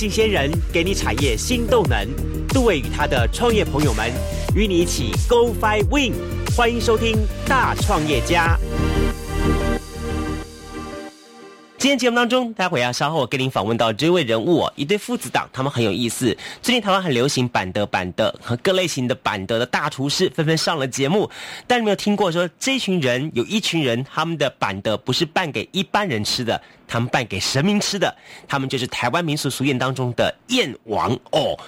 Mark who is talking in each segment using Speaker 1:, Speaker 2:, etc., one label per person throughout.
Speaker 1: 新鲜人给你产业新动能，杜伟与他的创业朋友们与你一起 Go Fly Win，欢迎收听大创业家。今天节目当中，待会要稍后跟您访问到这位人物哦，一对父子档，他们很有意思。最近台湾很流行板德板德和各类型的板德的大厨师纷纷上了节目，但你没有听过说这群人有一群人，他们的板德不是办给一般人吃的，他们办给神明吃的，他们就是台湾民俗俗谚当中的燕王哦。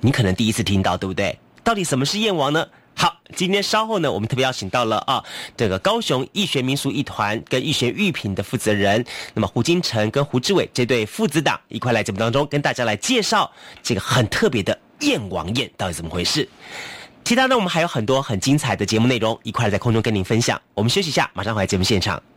Speaker 1: 你可能第一次听到，对不对？到底什么是燕王呢？好，今天稍后呢，我们特别邀请到了啊，这个高雄艺学民俗艺团跟艺学玉品的负责人，那么胡金城跟胡志伟这对父子档一块来节目当中跟大家来介绍这个很特别的燕王宴到底怎么回事。其他呢，我们还有很多很精彩的节目内容一块在空中跟您分享。我们休息一下，马上回来节目现场。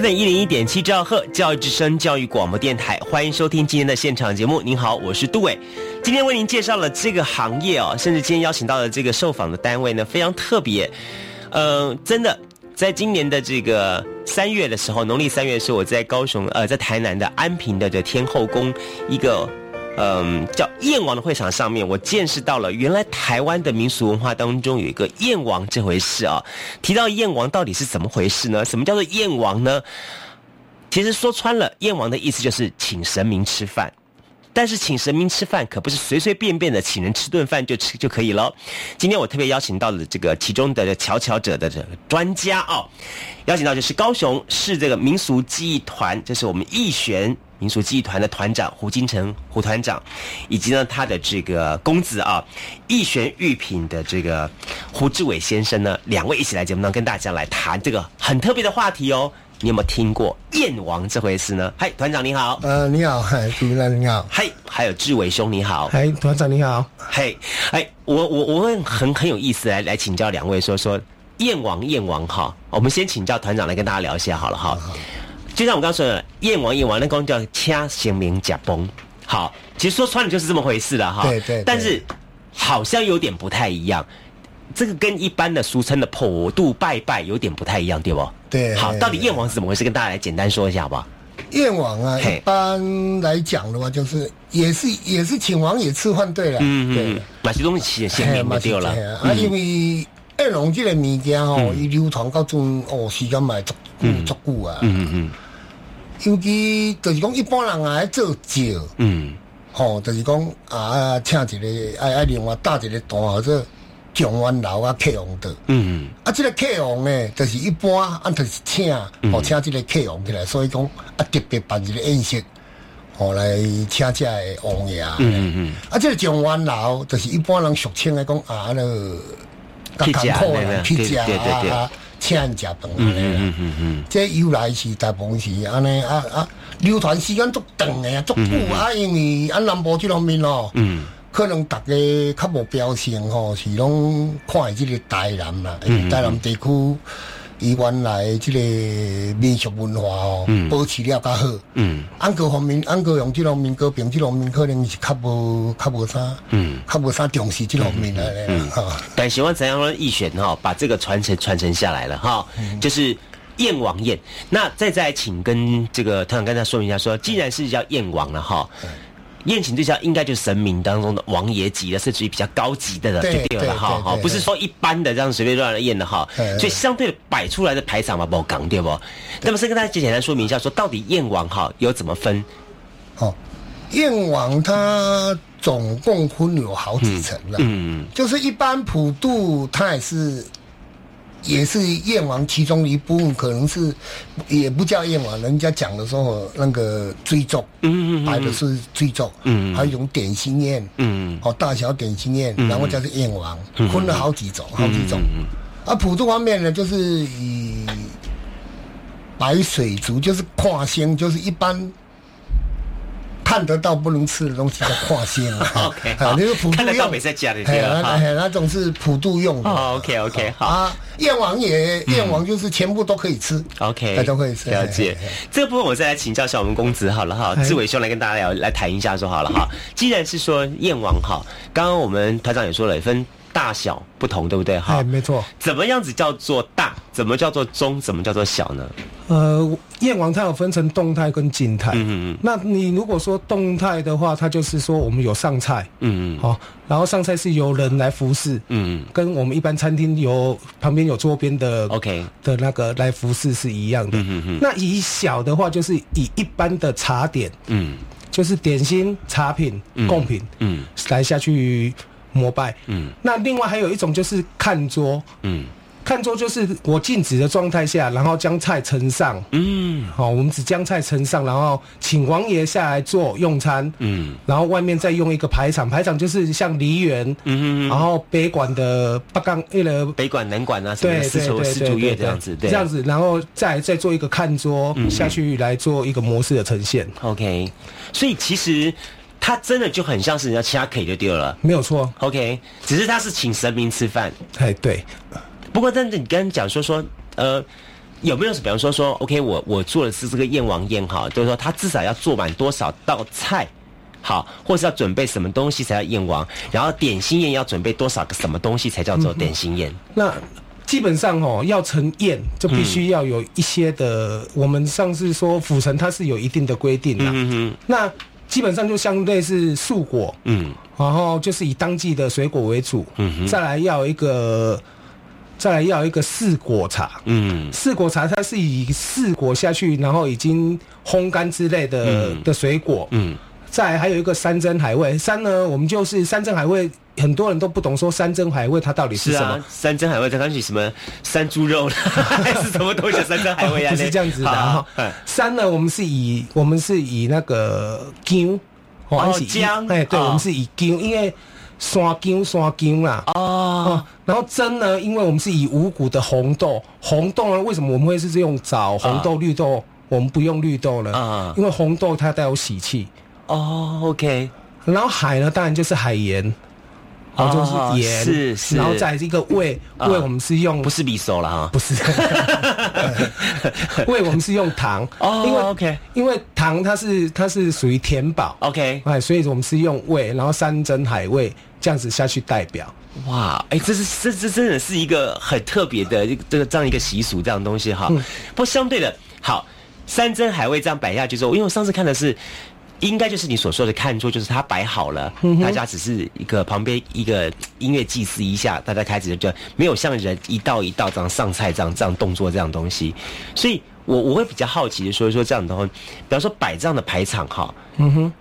Speaker 1: FM 一零一点七兆赫教育之声教育广播电台，欢迎收听今天的现场节目。您好，我是杜伟，今天为您介绍了这个行业哦，甚至今天邀请到的这个受访的单位呢，非常特别。呃，真的，在今年的这个三月的时候，农历三月是，我在高雄呃，在台南的安平的这天后宫一个。嗯，叫燕王的会场上面，我见识到了原来台湾的民俗文化当中有一个燕王这回事啊。提到燕王到底是怎么回事呢？什么叫做燕王呢？其实说穿了，燕王的意思就是请神明吃饭。但是请神明吃饭可不是随随便便的请人吃顿饭就吃就可以了。今天我特别邀请到了这个其中的巧巧者的这个专家哦，邀请到就是高雄市这个民俗技艺团，这是我们义玄。民俗技艺团的团长胡金城胡团长，以及呢他的这个公子啊，一玄玉品的这个胡志伟先生呢，两位一起来节目当中跟大家来谈这个很特别的话题哦。你有没有听过燕王这回事呢？嗨，团长你好。
Speaker 2: 呃，你好，嗨，主持人你好。
Speaker 1: 嗨，还有志伟兄你好。
Speaker 2: 嗨，团长你好。
Speaker 1: 嘿，哎，我我我会很很有意思来来请教两位说说燕王燕王哈。我们先请教团长来跟大家聊一下好了哈。就像我刚刚说的，燕王燕王那公叫掐贤明假崩，好，其实说穿了就是这么回事了哈。
Speaker 2: 对对。
Speaker 1: 但是好像有点不太一样，这个跟一般的俗称的普渡拜拜有点不太一样，对不？
Speaker 2: 对。
Speaker 1: 好，到底燕王是怎么回事？跟大家来简单说一下好不好。
Speaker 2: 燕王啊，一般来讲的话，就是也是也是请王爷吃饭对了。嗯嗯。
Speaker 1: 哪些东西先明就对了。
Speaker 2: 啊，因为燕王这个物件哦，伊流传到中哦时间嘛足足久啊。嗯嗯嗯。尤其就是讲一般人啊做轿，嗯，吼，就是讲啊，请一个爱爱另外搭一个单或者状元楼啊客王的，嗯，啊，这个客王呢，就是一般啊，就是请，哦，请这个客王起来，所以讲啊，特别办一个宴席，哦，来请这个王爷，嗯嗯嗯，啊，这个状元楼就是一般人俗称来讲啊，那个
Speaker 1: 皮夹，
Speaker 2: 皮夹啊。请人食饭安尼啦，这由来是大部分是安尼啊啊，流传时间足长的啊，足久啊，因为按南部这方面哦，可能大家较无标性吼，是拢看即个台南啦，台南地区。伊原来即个民俗文化哦，保持了较好。嗯，安各方面，安各用即种民歌评，即方面可能是较无较无啥，嗯，较无啥重视即方面的。嗯，哈。
Speaker 1: 但喜欢怎样的易选哈，把这个传承传承下来了哈，就是燕王宴。那再再请跟这个团长跟他说明一下，说既然是叫燕王了哈。宴请对象应该就是神明当中的王爷级的，甚至于比较高级的了，就对了哈，哈，不是说一般的这样随便乱来宴的哈，所以相对摆出来的排场嘛，不讲对不？那么先跟大家简单说明一下，说到底燕王哈有怎么分？
Speaker 2: 哦，燕王他总共分有好几层了，嗯，就是一般普渡他也是。也是燕王其中一部分，可能是也不叫燕王，人家讲的时候那个追奏，嗯嗯摆的是追奏，嗯还有一种点心宴，嗯哦大小点心宴，然后叫做燕王，分了好几种，好几种。啊，普渡方面呢，就是以白水族，就是跨星，就是一般。看得到不能吃的东西叫跨仙
Speaker 1: 啊，OK，那个普渡用，
Speaker 2: 哎，那种是普渡用的
Speaker 1: ，OK OK，好啊，
Speaker 2: 燕王也燕王就是全部都可以吃
Speaker 1: ，OK，
Speaker 2: 都可以吃，
Speaker 1: 了解。这部分我再来请教一下我们公子好了哈，志伟兄来跟大家聊来谈一下说好了哈，既然是说燕王哈，刚刚我们团长也说了分。大小不同，对不对？
Speaker 2: 哈，没错。
Speaker 1: 怎么样子叫做大？怎么叫做中？怎么叫做小呢？
Speaker 2: 呃，燕王它有分成动态跟静态。嗯嗯那你如果说动态的话，它就是说我们有上菜。嗯嗯。好，然后上菜是由人来服侍。嗯嗯。跟我们一般餐厅有旁边有桌边的
Speaker 1: OK
Speaker 2: 的那个来服侍是一样的。嗯嗯嗯。那以小的话，就是以一般的茶点。嗯。就是点心、茶品、贡品。嗯。来下去。膜拜，嗯，那另外还有一种就是看桌，嗯，看桌就是我静止的状态下，然后将菜呈上，嗯，好，我们只将菜呈上，然后请王爷下来做用餐，嗯，然后外面再用一个排场，排场就是像梨园，嗯，然后北馆的八杠一个
Speaker 1: 北馆南馆啊，对对对四竹月这样子，这
Speaker 2: 样子，然后再再做一个看桌下去来做一个模式的呈现
Speaker 1: ，OK，所以其实。它真的就很像是人家其他 K 就丢了，
Speaker 2: 没有错。
Speaker 1: OK，只是他是请神明吃饭。
Speaker 2: 哎，对。
Speaker 1: 不过，但是你刚刚讲说说，呃，有没有比方说说，OK，我我做的是这个燕王宴哈，就是说他至少要做满多少道菜，好，或是要准备什么东西才叫燕王，然后点心宴要准备多少个什么东西才叫做点心宴？
Speaker 3: 那基本上哦，要成宴就必须要有一些的，我们上次说府城它是有一定的规定的，
Speaker 1: 嗯哼，
Speaker 3: 那基本上就相对是素果，
Speaker 1: 嗯。
Speaker 3: 然后就是以当季的水果为主，
Speaker 1: 嗯哼。
Speaker 3: 再来要一个，再来要一个四果茶，
Speaker 1: 嗯。
Speaker 3: 四果茶它是以四果下去，然后已经烘干之类的、的水果，
Speaker 1: 嗯，
Speaker 3: 再来还有一个山珍海味，山呢我们就是山珍海味，很多人都不懂说山珍海味它到底是什么。
Speaker 1: 啊，山珍海味，它刚起什么？山猪肉呢，还是什么东西？山珍海味啊？
Speaker 3: 不是这样子的
Speaker 1: 好
Speaker 3: 哈
Speaker 1: 嗯。
Speaker 3: 山呢，我们是以我们是以那个姜，
Speaker 1: 哦
Speaker 3: 还是以
Speaker 1: 姜。
Speaker 3: 哎，对，
Speaker 1: 哦。
Speaker 3: 我们是以姜，因为山姜刷姜啦。
Speaker 1: 哦
Speaker 3: 哦，然后蒸呢，因为我们是以五谷的红豆，红豆呢，为什么我们会是用枣、红豆、绿豆？我们不用绿豆呢？
Speaker 1: 啊
Speaker 3: 因为红豆它带有喜气。
Speaker 1: 哦，OK，
Speaker 3: 然后海呢，当然就是海盐，哦，
Speaker 1: 哦
Speaker 3: 就是盐，
Speaker 1: 是是
Speaker 3: 然后再来这个味，
Speaker 1: 啊
Speaker 3: 味我们是用
Speaker 1: 不是匕首了哈
Speaker 3: 不。是，胃我们是用糖，
Speaker 1: 哦
Speaker 3: 因为
Speaker 1: OK
Speaker 3: 因为糖它是它是属于甜宝
Speaker 1: ，OK，
Speaker 3: 哎，所以我们是用胃，然后山珍海味这样子下去代表。
Speaker 1: 哇，哎，这是这这真的是一个很特别的这个这样一个习俗这样的东西哈。
Speaker 3: 嗯
Speaker 1: 不过相对的，好，山珍海味这样摆下去之后，因为我上次看的是。应该就是你所说的看桌，就是它摆好了，
Speaker 3: 嗯
Speaker 1: 大家只是一个旁边一个音乐祭祀一下，大家开始就没有像人一道一道这样上菜这样这样动作这样东西，所以我我会比较好奇的说一说这样的话，比方说摆这样的排场哈，
Speaker 3: 嗯哼，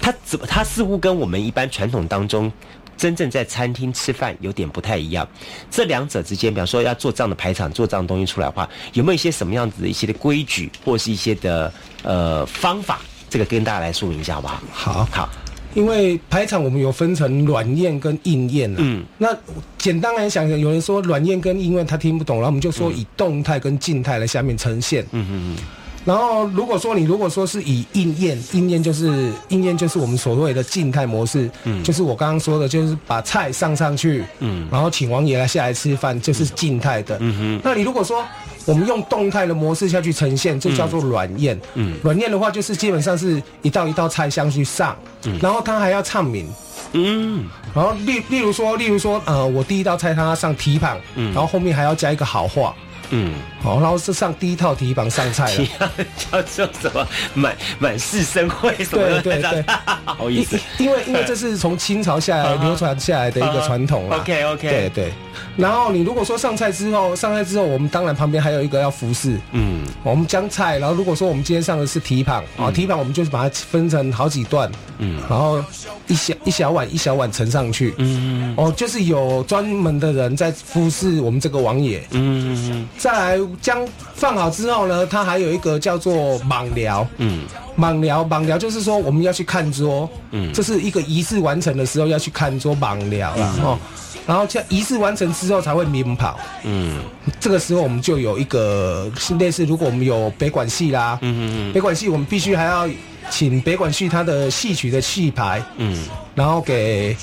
Speaker 1: 它怎么？它似乎跟我们一般传统当中真正在餐厅吃饭有点不太一样。这两者之间，比方说要做这样的排场，做这样的东西出来的话，有没有一些什么样子的一些的规矩，或是一些的呃方法？这个跟大家来说明一下好不好？
Speaker 3: 好，
Speaker 1: 好，
Speaker 3: 因为排场我们有分成软宴跟硬宴啊。
Speaker 1: 嗯，
Speaker 3: 那简单来讲，有人说软宴跟硬宴他听不懂，然后我们就说以动态跟静态来下面呈现。
Speaker 1: 嗯嗯嗯，
Speaker 3: 然后如果说你如果说是以硬宴，硬宴就是硬宴就是我们所谓的静态模式，嗯，就是我刚刚说的，就是把菜上上去，嗯，然后请王爷来下来吃饭，就是静态的。嗯哼，那你如果说我们用动态的模式下去呈现，这叫做软宴。嗯，软宴的话就是基本上是一道一道菜香去上，嗯，然后他还要唱名。
Speaker 1: 嗯，
Speaker 3: 然后例例如说，例如说，呃，我第一道菜他要上蹄膀，嗯，然后后面还要加一个好话，
Speaker 1: 嗯，
Speaker 3: 好，然后是上第一套蹄膀上菜了。
Speaker 1: 叫做什么？满满室生辉什么的，
Speaker 3: 对对对。
Speaker 1: 好意思。
Speaker 3: 因因为因为这是从清朝下来流传下来的一个传统啦。
Speaker 1: OK OK，
Speaker 3: 对对。然后你如果说上菜之后，上菜之后，我们当然旁边还有一个要服侍。
Speaker 1: 嗯。
Speaker 3: 我们将菜，然后如果说我们今天上的是蹄膀啊，蹄膀我们就是把它分成好几段，嗯，然后一小一小碗一小碗盛上去，嗯，哦，就是有专门的人在服侍我们这个王爷。
Speaker 1: 嗯嗯
Speaker 3: 再来将放好之后呢，它还有一个叫做盲聊，
Speaker 1: 嗯。
Speaker 3: 盲疗，盲疗就是说我们要去看桌，嗯，这是一个仪式完成的时候要去看桌蟒疗啦，哦，然后这仪式完成之后才会鸣跑，
Speaker 1: 嗯。
Speaker 3: 这个时候我们就有一个是类似，如果我们有北管戏啦，
Speaker 1: 嗯嗯。
Speaker 3: 北管戏我们必须还要请北管戏他的戏曲的戏牌，
Speaker 1: 嗯。
Speaker 3: 然后给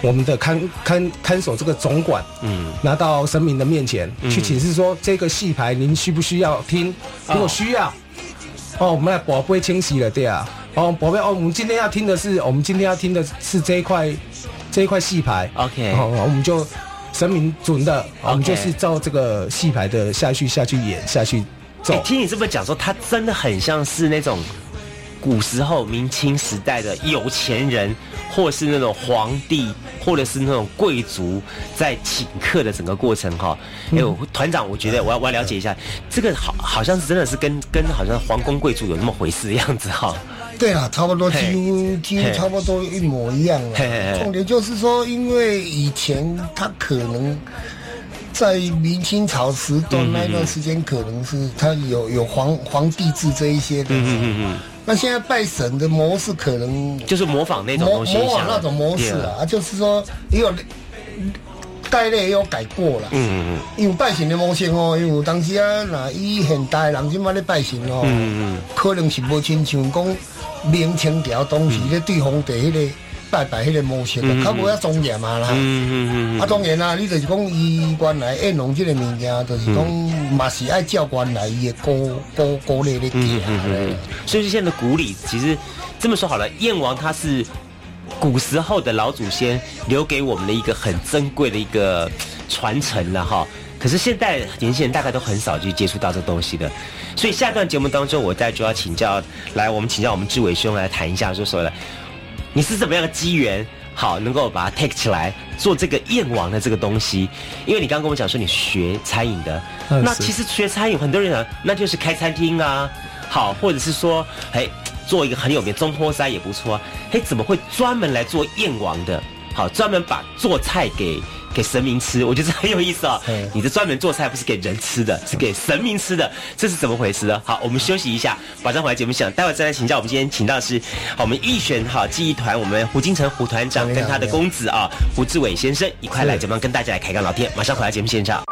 Speaker 3: 我们的看看看守这个总管，
Speaker 1: 嗯。
Speaker 3: 拿到神明的面前、去请示说这个戏牌您需不需要听？如果需要，哦，我们来宝贝清洗了，对啊，哦，宝贝哦，我们今天要听的是，我们今天要听的是这一块这一块戏牌。
Speaker 1: OK
Speaker 3: 哦，我们就神明准的，我们就是照这个戏牌的下去下去演下去
Speaker 1: 哎、
Speaker 3: 走。
Speaker 1: 听你这么讲说，他真的很像是那种古时候明清时代的有钱人，或是那种皇帝，或者是那种贵族在请客的整个过程哈。哎、我团长，我觉得我要我要了解一下，这个好好像是真的是跟跟好像皇宫贵族有那么回事的样子哈。
Speaker 2: 对啊，差不多，几乎几乎差不多一模一样了。重点就是说，因为以前他可能在明清朝时段那段时间，可能是他有有皇皇帝制这一些的。
Speaker 1: 嗯嗯嗯
Speaker 2: 那现在拜神的模式可能
Speaker 1: 嗯，就是模仿那种
Speaker 2: 模
Speaker 1: 东西，
Speaker 2: 模仿那种模式啊，啊就是说也有概念也有改过了。
Speaker 1: 嗯嗯嗯。
Speaker 2: 因为拜神的模式哦，因为有当时啊，那以现代的人即摆咧拜神哦，
Speaker 1: 嗯嗯
Speaker 2: 可能是无亲像讲明清朝当时咧对皇帝迄个拜拜迄个模式，就较无遐庄严嘛啦。
Speaker 1: 嗯嗯嗯
Speaker 2: 啊，当然啦，你就是讲伊原来宴龙这个物件，就是讲嘛是爱照原来伊的古古古礼咧
Speaker 1: 嗯
Speaker 2: 行咧。
Speaker 1: 所以现在的古礼，其实这么说好了，燕王他是古时候的老祖先留给我们的一个很珍贵的一个传承了哈。可是现在年轻人大概都很少去接触到这东西的，所以下段节目当中，我再就要请教来，我们请教我们志伟兄来谈一下，就说了，你是怎么样的机缘？好，能够把它 take 起来做这个燕王的这个东西，因为你刚刚跟我讲说你学餐饮的，
Speaker 3: 嗯
Speaker 1: 那其实学餐饮很多人想那就是开餐厅啊，好，或者是说，哎，做一个很有名中坡山也不错啊，哎，怎么会专门来做燕王的？好，专门把做菜给给神明吃，我觉得很有意思啊、
Speaker 2: 嗯
Speaker 1: 你的专门做菜不是给人吃的，是给神明吃的，这是怎么回事呢？好，我们休息一下，马上回来节目现场，待会再来请教我们今天请到的是好我们义选哈记忆团我们胡金城胡团长跟他的公子啊胡志伟先生一块来
Speaker 3: 是
Speaker 1: 节目跟大家来开个聊天，马上回来节目现场。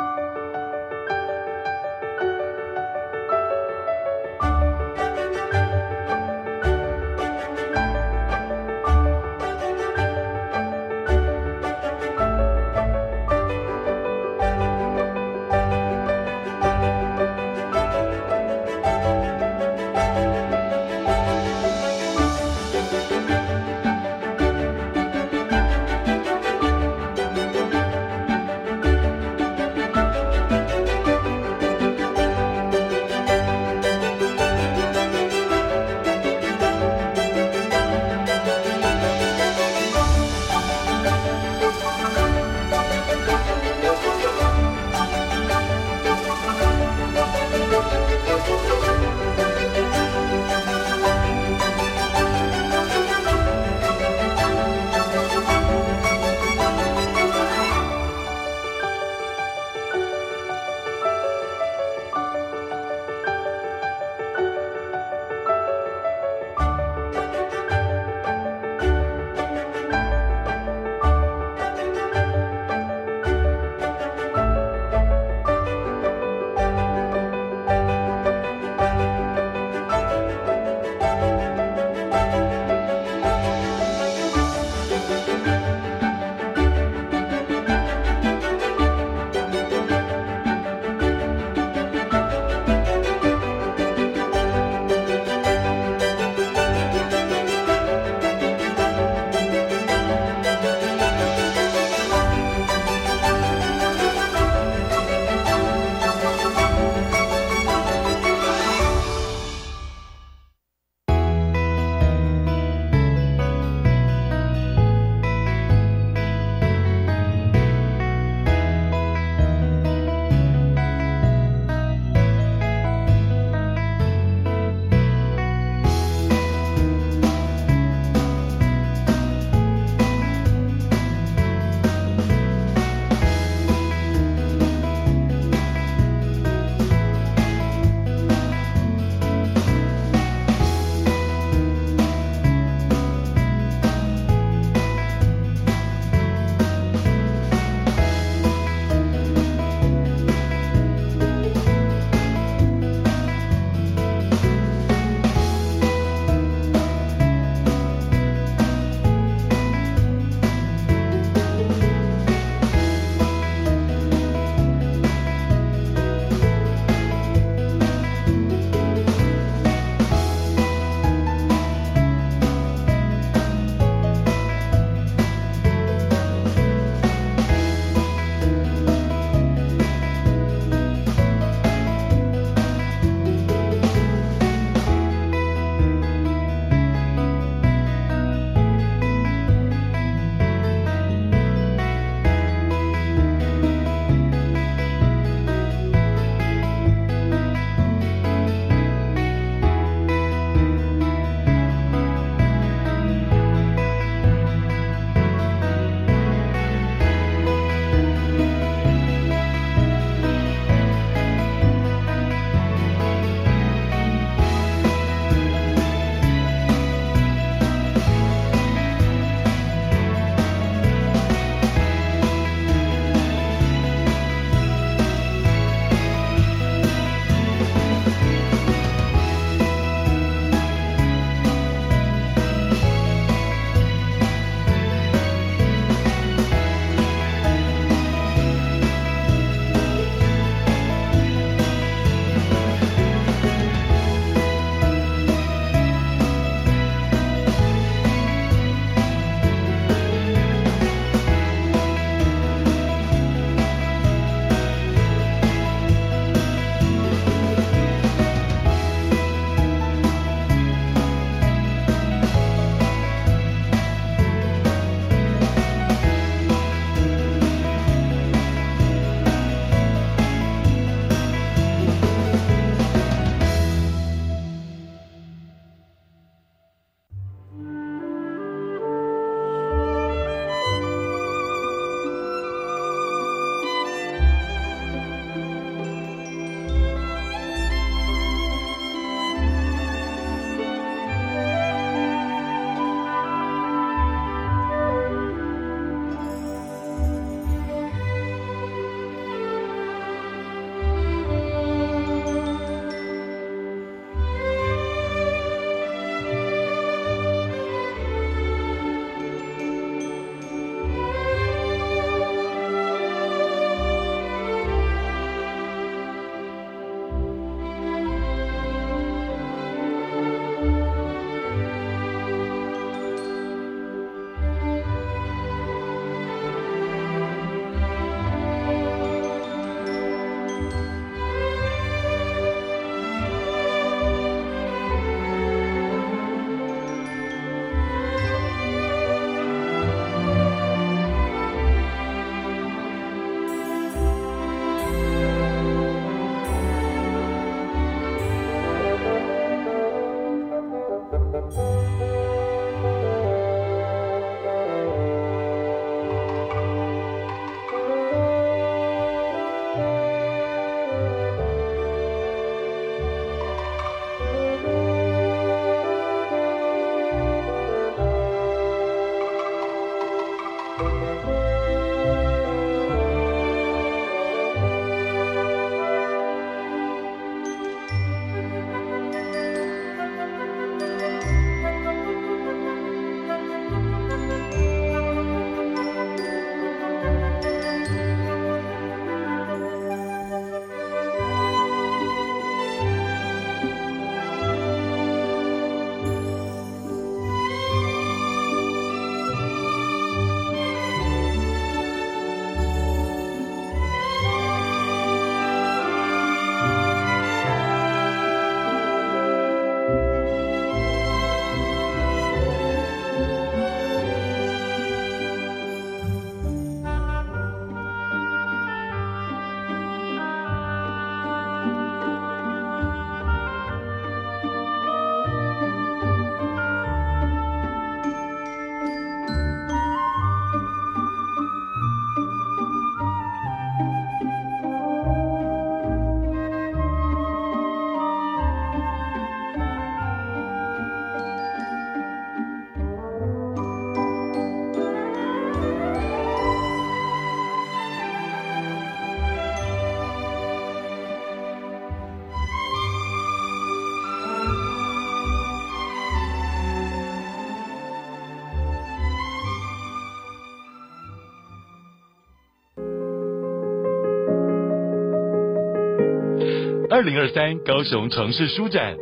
Speaker 4: 二零二三高雄城市书展，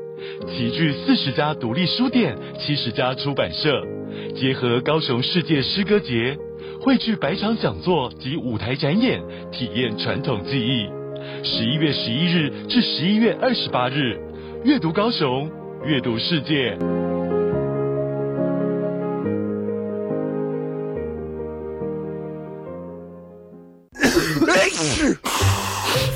Speaker 4: 齐聚四十家独立书店、七十家出版社，结合高雄世界诗歌节，汇聚百场讲座及舞台展演，体验传统技艺。十一月十一日至十一月二十八日，阅读高雄，阅读世界。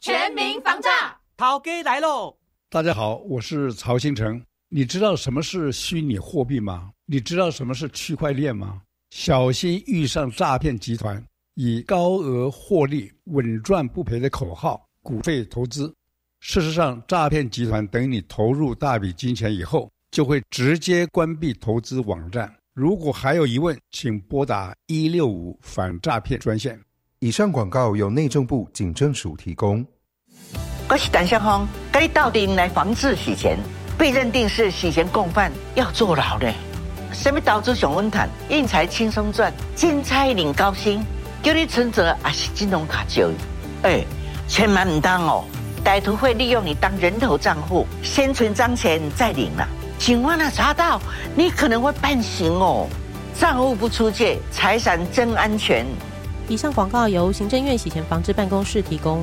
Speaker 5: 全民防诈，
Speaker 6: 涛哥来喽！
Speaker 7: 大家好，我是曹新成。你知道什么是虚拟货币吗？你知道什么是区块链吗？小心遇上诈骗集团以高额获利、稳赚不赔的口号股费投资。事实上，诈骗集团等你投入大笔金钱以后，就会直接关闭投资网站。如果还有疑问，请拨打一六五反诈骗专线。
Speaker 8: 以上广告由内政部警政署提供。
Speaker 9: 我是胆小芳，该到底来防治洗钱，被认定是洗钱共犯，要坐牢呢？什么投资熊温坦，运财轻松赚，金财领高薪，叫你存折还是金融卡交易？哎，千万唔当哦！歹徒会利用你当人头账户，先存脏钱再领了。警方啊查到，你可能会判刑哦。账户不出借，财产真安全。
Speaker 10: 以上广告由行政院洗钱防治办公室提供。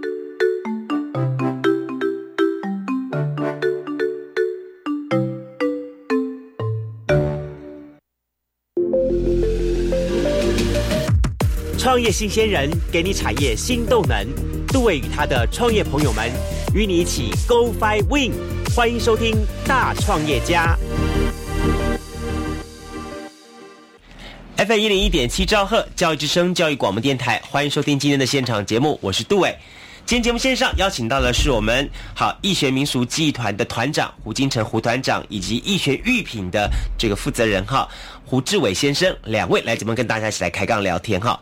Speaker 6: 创业新鲜人给你产业新动能，杜伟与他的创业朋友们与你一起 Go Fly Win，欢迎收听大创业家。
Speaker 1: FM 一零一点七兆赫教育之声教育广播电台，欢迎收听今天的现场节目，我是杜伟。今天节目线上邀请到的是我们好易学民俗技艺团的团长胡金城胡团长，以及易学玉品的这个负责人哈胡志伟先生两位来节目跟大家一起来开杠聊天哈。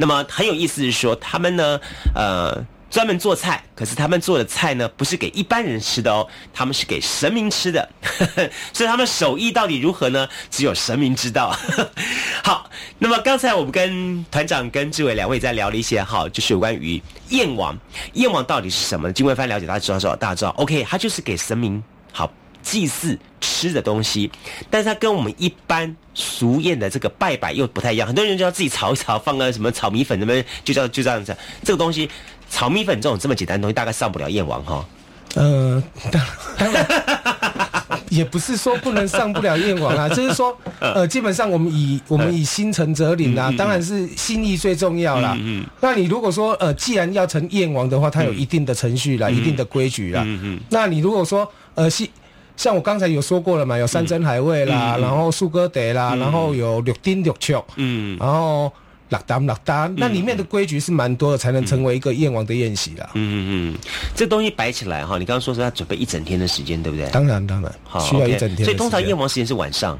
Speaker 1: 那么很有意思是说，他们呢呃专门做菜，可是他们做的菜呢不是给一般人吃的哦，他们是给神明吃的，所以他们手艺到底如何呢？只有神明知道。好，那么刚才我们跟团长跟志伟两位在聊了一些哈，就是有关于燕王，燕王到底是什么？经过一番了解，大家知道知道，大家知道，OK，他就是给神明好祭祀吃的东西，但是它跟我们一般俗谚的这个拜拜又不太一样。很多人就要自己炒一炒，放个什么炒米粉，什么就叫就这样子。这个东西炒米粉这种这么简单的东西，大概上不了燕王哈。
Speaker 3: 呃，当当然也不是说不能上不了燕王啊，就是说，呃，基本上我们以我们以心诚则灵啊，当然是心意最重要啦。
Speaker 1: 嗯
Speaker 3: 那你如果说呃，既然要成燕王的话，它有一定的程序啦，一定的规矩啦。
Speaker 1: 嗯嗯
Speaker 3: 那你如果说呃是。像我刚才有说过了嘛，有山珍海味啦，然后素哥得啦，然后有六丁六雀，
Speaker 1: 嗯，
Speaker 3: 然后六单六单，那里面的规矩是蛮多的，才能成为一个燕王的宴席啦。
Speaker 1: 嗯嗯嗯，这东西摆起来哈，你刚刚说是要准备一整天的时间，对不对？
Speaker 3: 当然当然，
Speaker 1: 好，
Speaker 3: 需要一整天的时间。
Speaker 1: 所以通常燕王时间是晚上。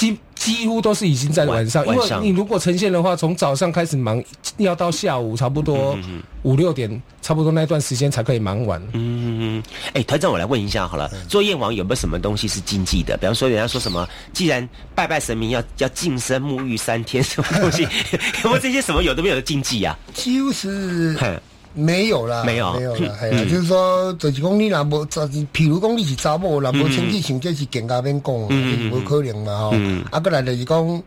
Speaker 3: 几几乎都是已经在晚上，因为
Speaker 1: 晚上
Speaker 3: 你如果呈现的话，从早上开始忙，要到下午差不多五六点，差不多那段时间才可以忙完。
Speaker 1: 嗯嗯嗯。哎，团长，我来问一下好了，做燕王有没有什么东西是禁忌的？比方说，人家说什么，既然拜拜神明要要净身沐浴三天，什么东西？有没有这些什么有的没有的禁忌啊？
Speaker 2: 就是没有啦，
Speaker 1: 没有。
Speaker 2: 没有啦，
Speaker 1: 嗯。
Speaker 2: 系啦，就是说，就是讲你若无，就是譬如讲你是查某，若无
Speaker 1: 嗯
Speaker 2: 清气性，这是更加免讲，
Speaker 1: 嗯
Speaker 2: 无可能嘛吼。
Speaker 1: 嗯。
Speaker 2: 啊，过来就是讲，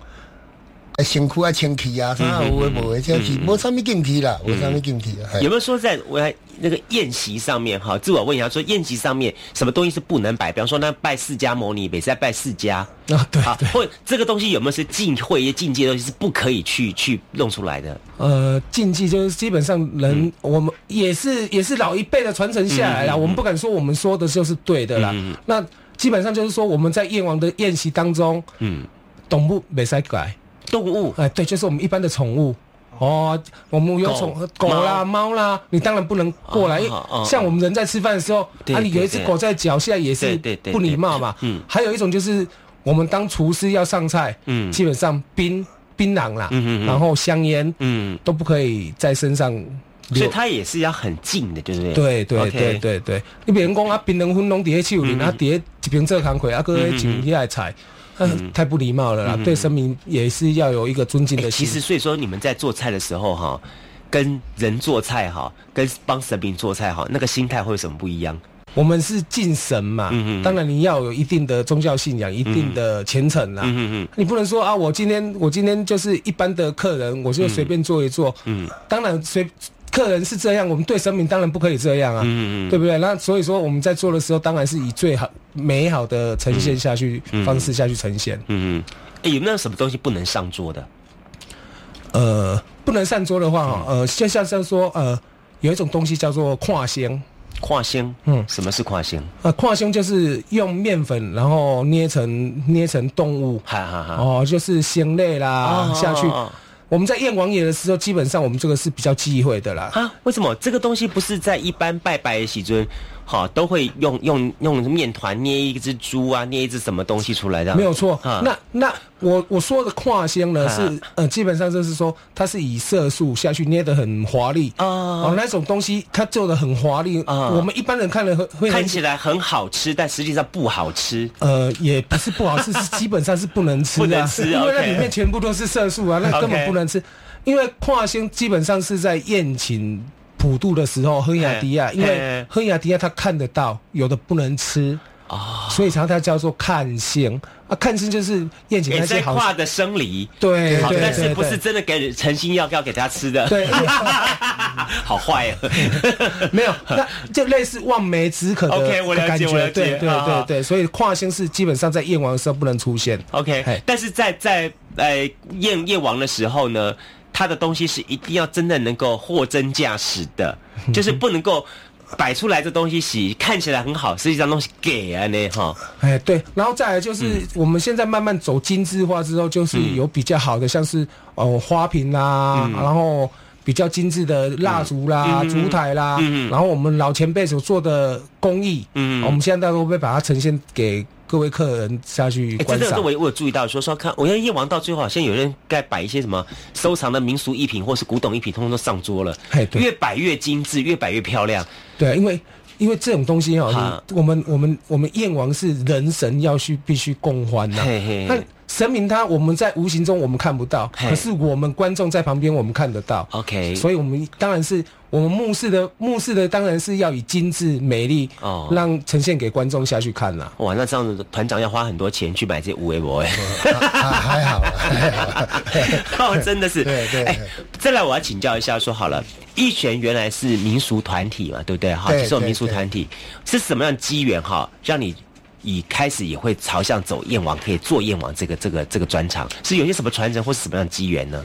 Speaker 2: 啊，身躯啊清气啊，啥有诶无诶，这是无啥物禁忌啦，无啥物禁忌啊。嘿。
Speaker 1: 有没有说在我那个宴席上面哈？自我问一下，说宴席上面什么东西是不能摆？比方说，那拜释迦牟尼，每次在拜释迦
Speaker 3: 啊，对
Speaker 1: 啊，或这个东西有没有是禁讳、一些禁忌的东西是不可以去去弄出来的？
Speaker 3: 呃，禁忌就是基本上人，
Speaker 1: 嗯
Speaker 3: 我们也是也是老一辈的传承下来啦，
Speaker 1: 嗯嗯嗯
Speaker 3: 我们不敢说我们说的就是对的啦。
Speaker 1: 嗯
Speaker 3: 那基本上就是说我们在燕王的宴席当中，
Speaker 1: 嗯，
Speaker 3: 动物没塞改，
Speaker 1: 动物，
Speaker 3: 哎，对，就是我们一般的宠物。哦，我们有宠
Speaker 1: 狗
Speaker 3: 狗啦、猫。啦，你当然不能过来，像我们人在吃饭的时候，
Speaker 1: 对
Speaker 3: 啊，你有一只狗在脚下也是不礼貌嘛。
Speaker 1: 对嗯。
Speaker 3: 还有一种就是我们当厨师要上菜，
Speaker 1: 嗯。
Speaker 3: 基本上槟槟榔啦，
Speaker 1: 嗯嗯嗯。
Speaker 3: 然后香烟，
Speaker 1: 嗯，
Speaker 3: 都不可以在身上。
Speaker 1: 所以它也是要很近的，对不对？
Speaker 3: 对对对对对，你别人讲啊，槟榔粉拢伫迄手里，
Speaker 1: 嗯
Speaker 3: 啊，伫迄一边做工课，啊，搁
Speaker 1: 嗯嗯
Speaker 3: 请起来菜，啊太不礼貌了啦
Speaker 1: 嗯。
Speaker 3: 对神明也是要有一个尊敬的心。
Speaker 1: 欸其实，所以说你们在做菜的时候哈，跟人做菜哈，跟帮神明做菜哈，那个心态会有什么不一样？
Speaker 3: 我们是敬神嘛，
Speaker 1: 嗯嗯
Speaker 3: 当然你要有一定的宗教信仰，一定的虔诚啦。
Speaker 1: 嗯嗯
Speaker 3: 你不能说啊，我今天我今天就是一般的客人，我就随便做一做。
Speaker 1: 嗯
Speaker 3: 当然随客人是这样，我们对神明当然不可以这样啊，
Speaker 1: 嗯嗯
Speaker 3: 对不对？那所以说我们在做的时候，当然是以最好美好的呈现下去、
Speaker 1: 嗯
Speaker 3: 方式下去呈现。
Speaker 1: 嗯嗯，哎、有没有什么东西不能上桌的？
Speaker 3: 呃，不能上桌的话，
Speaker 1: 嗯
Speaker 3: 呃，就像是说，呃，有一种东西叫做跨香。
Speaker 1: 跨星，
Speaker 3: 嗯，
Speaker 1: 什么是跨香？
Speaker 3: 呃，跨星就是用面粉，然后捏成捏成动物，
Speaker 1: 哈哈哈。
Speaker 3: 哦，就是鲜类啦、
Speaker 1: 哦
Speaker 3: 下去。我们在验王爷的时候，基本上我们这个是比较忌讳的啦。
Speaker 1: 啊，为什么这个东西不是在一般拜拜的喜尊，好都会用用用面团捏一只猪啊，捏一只什么东西出来的？
Speaker 3: 没有错，
Speaker 1: 啊
Speaker 3: 那那我我说的跨香呢
Speaker 1: 啊
Speaker 3: 是呃，基本上就是说它是以色素下去捏的很华丽。哦，那种东西它做的很华丽，
Speaker 1: 啊。
Speaker 3: 我们一般人看了会会
Speaker 1: 看起来很好吃，但实际上不好吃。
Speaker 3: 呃，也不是不好吃，是基本上是不能吃的、
Speaker 1: 不能吃
Speaker 3: 因为那里面全部都是色素啊，那根本不能吃。因为跨香基本上是在宴请普渡的时候，亨雅迪亚，因为
Speaker 1: 嘿
Speaker 3: 亨雅迪亚他看得到，有的不能吃
Speaker 1: 啊，
Speaker 3: 所以常常它叫做看性啊，看性就是宴请那些好
Speaker 1: 跨的生理，好，
Speaker 3: 对好
Speaker 1: 但是不是真的给诚心要要给他吃的？
Speaker 3: 对，
Speaker 1: 好坏啊！
Speaker 3: 没有，那就类似望梅止渴的
Speaker 1: OK，我了解
Speaker 3: 感觉
Speaker 1: 我了解。
Speaker 3: 对对
Speaker 1: 啊
Speaker 3: 对对，所以跨星是基本上在宴王的时候不能出现。
Speaker 1: OK，但是在在呃验验王的时候呢，他的东西是一定要真的能够货真价实的，就是不能够摆出来这东西洗看起来很好，实际上东西给啊呢哈。
Speaker 3: 哎，对，然后再来就是
Speaker 1: 嗯
Speaker 3: 我们现在慢慢走精致化之后，就是有比较好的，像是哦花瓶啦，
Speaker 1: 嗯。
Speaker 3: 然后比较精致的蜡烛啦、
Speaker 1: 嗯。
Speaker 3: 烛台啦，然后我们老前辈所做的工艺，
Speaker 1: 嗯。
Speaker 3: 我们现在都会把它呈现给各位客人下去
Speaker 1: 哎，
Speaker 3: 观赏
Speaker 1: 真的，我。我有注意到，说说看，我看夜王到最后好像有人该摆一些什么收藏的民俗艺品或是古董艺品，通通都上桌了，
Speaker 3: 哎对
Speaker 1: 越摆越精致，越摆越漂亮。
Speaker 3: 对，因为因为这种东西
Speaker 1: 哈
Speaker 3: 哦，我们我们我们燕王是人神要去必须共欢呐
Speaker 1: 嘿嘿。
Speaker 3: 那神明他我们在无形中我们看不到，可是我们观众在旁边我们看得到。
Speaker 1: OK，
Speaker 3: 所以我们当然是我们目视的目视的当然是要以精致美丽
Speaker 1: 哦
Speaker 3: 让呈现给观众下去看啦。
Speaker 1: 哇，那这样子团长要花很多钱去买这些无为博哎。
Speaker 2: 还好啦，还好。
Speaker 1: 哦，真的是。
Speaker 2: 对对
Speaker 1: 哎，再来我要请教一下，说好了，义拳原来是民俗团体嘛，对不对？哈，是有
Speaker 2: 对
Speaker 1: 民俗团体，是什么样机缘哈，让你以开始也会朝向走燕王，可以做燕王这个这个这个专场，是有些什么传承或是什么样的机缘呢？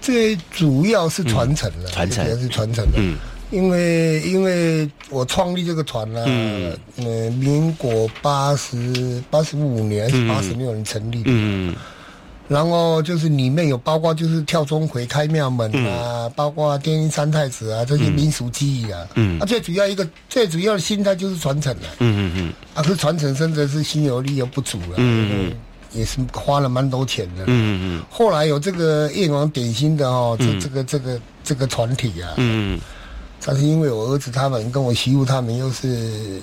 Speaker 2: 这主要是传承了，
Speaker 1: 传承。
Speaker 2: 是传承了。
Speaker 1: 嗯。
Speaker 2: 因为因为我创立这个团呢、
Speaker 1: 嗯。
Speaker 2: 呃，民国八十八十五年还是八十六年成立的，
Speaker 1: 嗯
Speaker 2: 然后就是里面有包括就是跳钟馗、开庙门啊，包括天音三太子啊这些民俗技艺啊，
Speaker 1: 嗯。
Speaker 2: 啊最主要一个最主要的心态就是传承了、嗯
Speaker 1: 嗯嗯。
Speaker 2: 啊，可是传承真的是心有力又不足了，
Speaker 1: 嗯嗯
Speaker 2: 也是花了蛮多钱的，
Speaker 1: 嗯嗯
Speaker 2: 后来有这个燕王点心的哦，这
Speaker 1: 嗯。
Speaker 2: 这个这个这个团体啊，
Speaker 1: 嗯。
Speaker 2: 但是因为我儿子他们跟我媳妇他们又是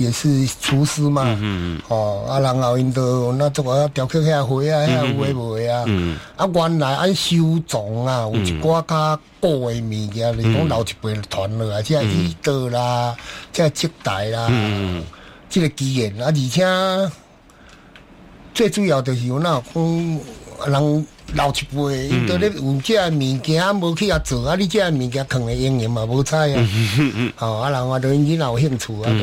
Speaker 2: 也是厨师嘛，
Speaker 1: 嗯嗯
Speaker 2: 哦，啊，然后因都那做个雕刻遐花啊，遐有诶无诶啊，
Speaker 1: 嗯
Speaker 2: 啊，原来按收藏啊，有一寡较古诶物件，你讲老一辈传落来，即个椅刀啦，即个接待啦，
Speaker 1: 嗯
Speaker 2: 即个机缘啊，而且最主要就是有那讲人。老一辈，因都咧有这物件无去遐做，啊，你这物件藏诶经验嘛无采啊，哦，啊，人话对因囡仔有兴趣啊，就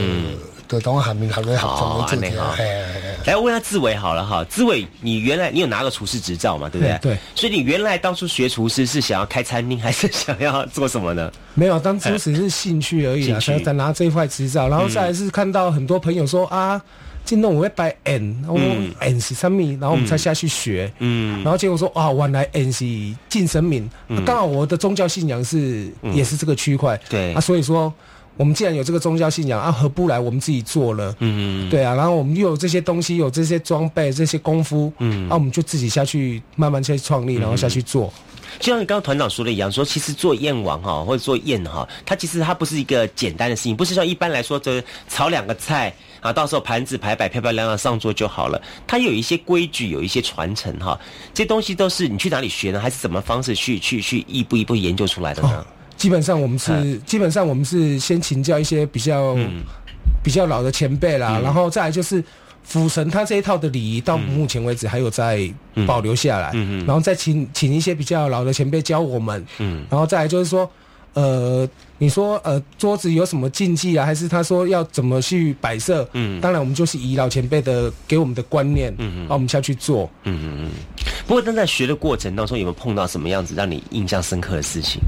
Speaker 2: 就当下面合作合作来做这个，嘿嘿嘿
Speaker 1: 来问下志伟好了哈，志伟，你原来你有拿个厨师执照嘛，对不对？
Speaker 3: 对。
Speaker 1: 所以你原来当初学厨师是想要开餐厅，还是想要做什么呢？
Speaker 3: 没有，当初只是兴趣而已啊，
Speaker 1: 兴趣
Speaker 3: 才拿这一块执照，然后再来是看到很多朋友说啊。进洞我会摆 N，然后 N 是什么？然后我们才下去学，
Speaker 1: 嗯，
Speaker 3: 然后结果说啊，原来 N 是敬神明，刚好我的宗教信仰是也是这个区块，
Speaker 1: 对
Speaker 3: 啊，所以说我们既然有这个宗教信仰啊，何不来我们自己做了？
Speaker 1: 嗯，
Speaker 3: 对啊，然后我们又有这些东西，有这些装备、这些功夫，
Speaker 1: 嗯，
Speaker 3: 啊，我们就自己下去慢慢去创立，然后下去做。
Speaker 1: 就像你刚刚团长说的一样，说其实做燕王哈，或者做燕哈，它其实它不是一个简单的事情，不是像一般来说，这炒两个菜啊，到时候盘子排摆漂漂亮亮上桌就好了。它有一些规矩，有一些传承哈，这些东西都是你去哪里学呢？还是什么方式去去去一步一步研究出来的呢？
Speaker 3: 基本上我们是，基本上我们是先请教一些比较、比较老的前辈啦，然后再来就是。府神他这一套的礼仪到目前为止还有在保留下来，嗯然后再请请一些比较老的前辈教我们，然后再来就是说，呃，你说呃桌子有什么禁忌啊？还是他说要怎么去摆设？嗯，当然我们就是以老前辈的给我们的观念，嗯让我们下去做。
Speaker 1: 嗯嗯嗯。不过，但在学的过程当中，有没有碰到什么样子让你印象深刻的事情？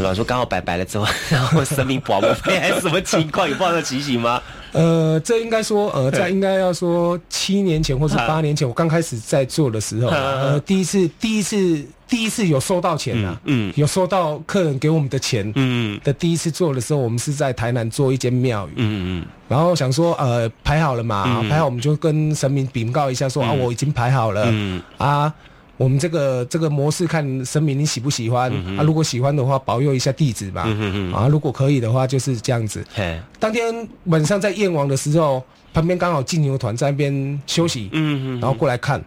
Speaker 1: 然后说刚好拜拜了之后，然后生命保不费 还是什么情况？有碰到情形吗？
Speaker 3: 呃，这应该说，呃，在应该要说七年前或是八年前，我刚开始在做的时候，呃，第一次，第一次，第一次有收到钱啊，嗯，有收到客人给我们的钱，嗯的第一次做的时候，我们是在台南做一间庙宇，嗯嗯，然后想说，呃，排好了嘛，排好我们就跟神明禀告一下，说啊，我已经排好了，嗯。啊。我们这个这个模式看神明你喜不喜欢啊？如果喜欢的话，保佑一下弟子吧。啊，如果可以的话，就是这样子。当天晚上在燕王的时候，旁边刚好金牛团在那边休息，然后过来看，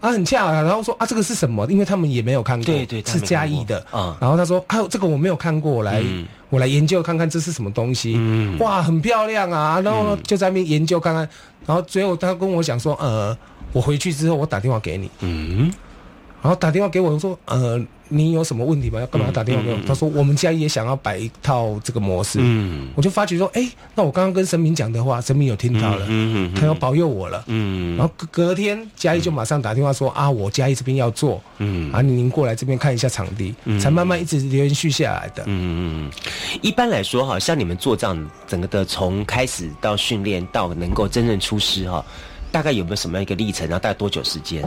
Speaker 3: 啊，很恰啊。然后说啊，这个是什么？因为他们也没有看过，
Speaker 1: 对对，
Speaker 3: 是嘉义的。然后他说啊，这个我没有看过，我来我来研究看看这是什么东西。哇，很漂亮啊！然后就在那边研究看看，然后最后他跟我讲说，呃，我回去之后我打电话给你。嗯。然后打电话给我说，呃，你有什么问题吗？要干嘛打电话给我？他说我们家也想要摆一套这个模式。嗯，我就发觉说，哎，那我刚刚跟神明讲的话，神明有听到了，嗯他要保佑我了。嗯，然后隔隔天嘉义就马上打电话说，啊，我嘉义这边要做，嗯，啊，您过来这边看一下场地，才慢慢一直连续下来的。
Speaker 1: 嗯嗯，一般来说哈，像你们做这样整个的从开始到训练到能够真正出师哈，大概有没有什么样一个历程？然后大概多久时间？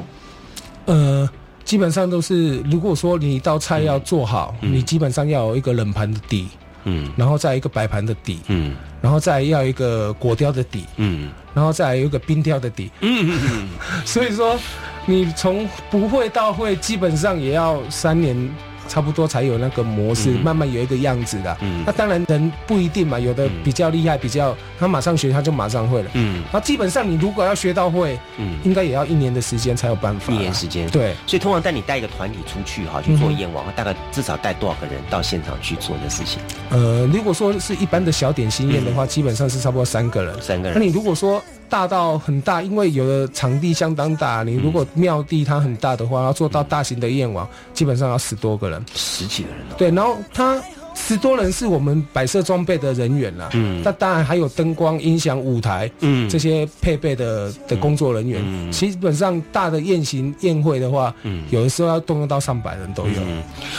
Speaker 3: 呃。基本上都是，如果说你一道菜要做好，你基本上要有一个冷盘的底，嗯，然后再一个白盘的底，嗯，然后再要一个果雕的底，嗯，然后再有一个冰雕的底，嗯嗯，所以说你从不会到会，基本上也要三年。差不多才有那个模式，慢慢有一个样子的。嗯，那当然人不一定嘛，有的比较厉害，比较他马上学他就马上会了。嗯，那基本上你如果要学到会，嗯，应该也要一年的时间才有办法。
Speaker 1: 一年时间，
Speaker 3: 对。
Speaker 1: 所以通常带你带一个团体出去哈去做燕王，大概至少带多少个人到现场去做的事情？
Speaker 3: 呃，如果说是一般的小点心宴的话，基本上是差不多三个人。
Speaker 1: 三个人。
Speaker 3: 那你如果说大到很大，因为有的场地相当大，你如果庙地它很大的话，要做到大型的燕王，基本上要十多个人，
Speaker 1: 十几个人。
Speaker 3: 对，然后他十多人是我们摆设装备的人员啦，嗯，那当然还有灯光、音响、舞台，嗯，这些配备的的工作人员。嗯，基本上大的宴行宴会的话，嗯，有的时候要动用到上百人都有。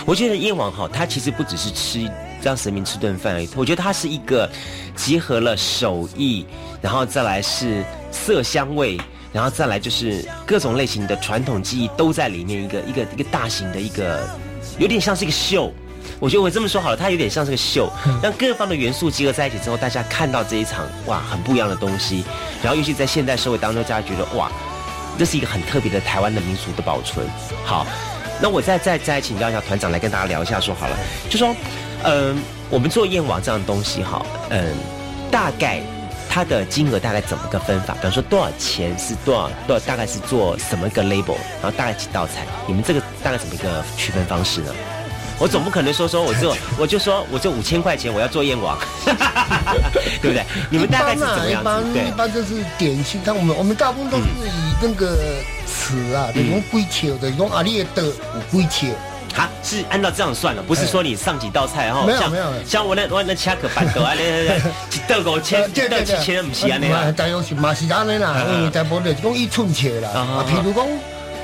Speaker 1: 我觉得燕王哈，它其实不只是吃让神明吃顿饭而已，我觉得它是一个集合了手艺。然后再来是色香味，然后再来就是各种类型的传统技艺都在里面，一个一个一个大型的一个，有点像是一个秀。我觉得我这么说好了，它有点像是个秀，让各方的元素结合在一起之后，大家看到这一场哇，很不一样的东西。然后尤其在现代社会当中，大家觉得哇，这是一个很特别的台湾的民俗的保存。好，那我再再再请教一下团长来跟大家聊一下，说好了，就说，嗯，我们做燕王这样的东西哈，嗯，大概。它的金额大概怎么个分法？比方说多少钱是多少多少，大概是做什么一个 label，然后大概几道菜？你们这个大概怎么一个区分方式呢？我总不可能说说我就我就说我就五千块钱我要做燕王，对不对？你们大概是怎么样子？对，
Speaker 2: 一般就是点心，但我们我们大部分都是以那个词啊，就是讲几切的，用阿里的有几切。
Speaker 1: 啊，是按照这样算的，不是说你上几道菜哈，
Speaker 2: 没有没有，
Speaker 1: 像我那我那其他可板豆啊，一道五千，一道七千，不是安尼啦。
Speaker 2: 但有是嘛是安尼啦，因为大部分就是讲一寸切啦，啊，譬如讲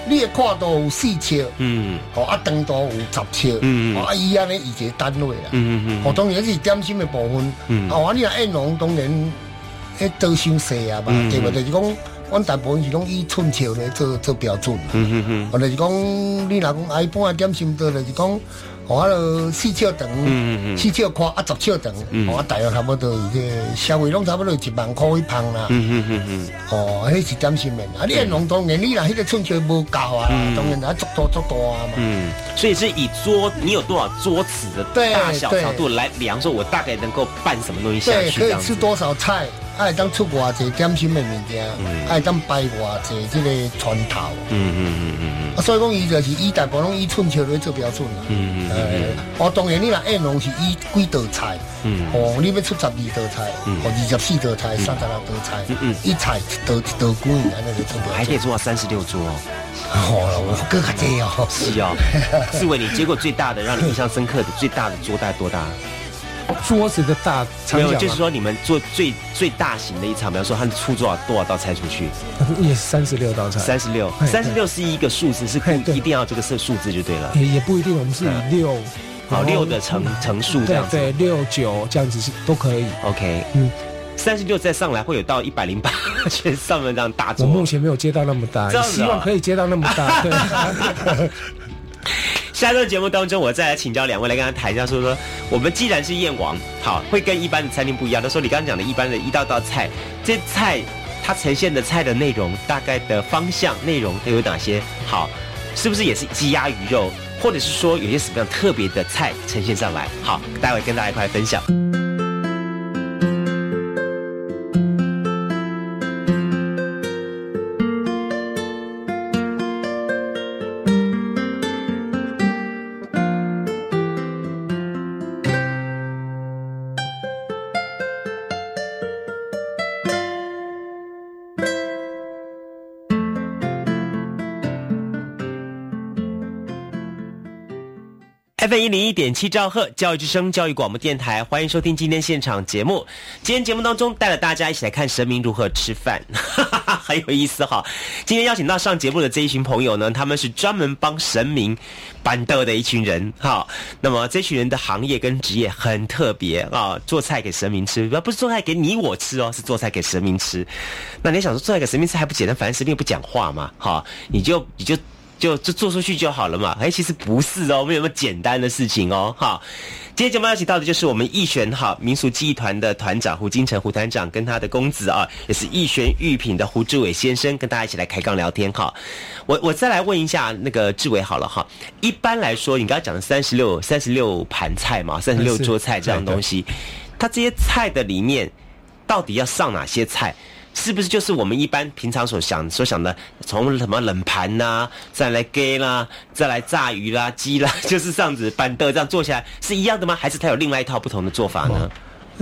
Speaker 2: 你的跨度有四尺，嗯，哦啊长度有十尺，嗯啊伊安尼以一个单位啦，嗯嗯嗯，哦当然是点心的部分，嗯，啊你啊燕龙当然，迄都伤细啊嘛，对不？就是讲。阮大部分是拢以寸尺来做做标准，嗯嗯嗯，或者是讲你若讲一般点心多，就是讲，哦，了四尺长，四尺宽啊，十尺长，我，大约差不多这消费拢差不多一万块一磅啦，嗯嗯嗯嗯，哦，迄是点心面，啊，你农当然你啦迄个寸尺无够啊，当然啊，足大足大啊嘛，
Speaker 1: 嗯，所以是以桌你有多少桌子的大小长度来量，说我大概能够拌什么东西下去，
Speaker 2: 可以吃多少菜。爱当出偌济点心的物件，爱当摆偌济这个船头。嗯嗯嗯嗯嗯。啊，所以讲伊就是以大部分以寸尺来做标准啦。嗯嗯嗯。哦，当然你若宴龙是以几道菜。嗯。哦，你要出十二道菜，哦，二十四道菜，三十六道菜。嗯嗯。一菜一道一道几安尼就做
Speaker 1: 还可以做到三十六桌。
Speaker 2: 哦，我更加这样。
Speaker 1: 是哦。志伟，你接过最大的让你印象深刻的最大的桌大概多大？
Speaker 3: 桌子的大，
Speaker 1: 没有，就是说你们做最最大型的一场，比方说他出多少多少道菜出去，
Speaker 3: 也三十六道菜，
Speaker 1: 三十六，三十六是一个数字，是不一定要这个是数字就对了，
Speaker 3: 也也不一定，我们是以六，
Speaker 1: 好六的乘乘数这样
Speaker 3: 子，对六九这样子是都可以
Speaker 1: ，OK，嗯，三十六再上来会有到一百零八，全上面这样大桌，
Speaker 3: 我目前没有接到那么大，希望可以接到那么大，对。
Speaker 1: 下周节目当中，我再来请教两位来跟他谈一下，说说我们既然是燕王，好，会跟一般的餐厅不一样。他说你刚刚讲的一般的一道道菜，这菜它呈现的菜的内容，大概的方向内容都有哪些？好，是不是也是鸡鸭鱼肉，或者是说有些什么样特别的菜呈现上来？好，待会跟大家一块分享。FM 一零一点七兆赫教育之声教育广播电台，欢迎收听今天现场节目。今天节目当中带了大家一起来看神明如何吃饭，哈哈哈很有意思哈。今天邀请到上节目的这一群朋友呢，他们是专门帮神明板凳的一群人哈。那么这群人的行业跟职业很特别啊，做菜给神明吃，不不是做菜给你我吃哦，是做菜给神明吃。那你想说做菜给神明吃还不简单？反正神明不讲话嘛，哈，你就你就。就就做出去就好了嘛？哎，其实不是哦，没有那么简单的事情哦。哈，今天节目邀请到的就是我们义玄哈民俗技艺团的团长胡金城胡团长跟他的公子啊，也是义玄玉品的胡志伟先生，跟大家一起来开杠聊天哈。我我再来问一下那个志伟好了哈。一般来说，你刚刚讲的三十六三十六盘菜嘛，三十六桌菜这样东西，它这些菜的里面到底要上哪些菜？是不是就是我们一般平常所想所想的，从什么冷盘呐，再来给啦，再来炸鱼啦、鸡啦，就是这样子板凳这样做起来是一样的吗？还是它有另外一套不同的做法呢？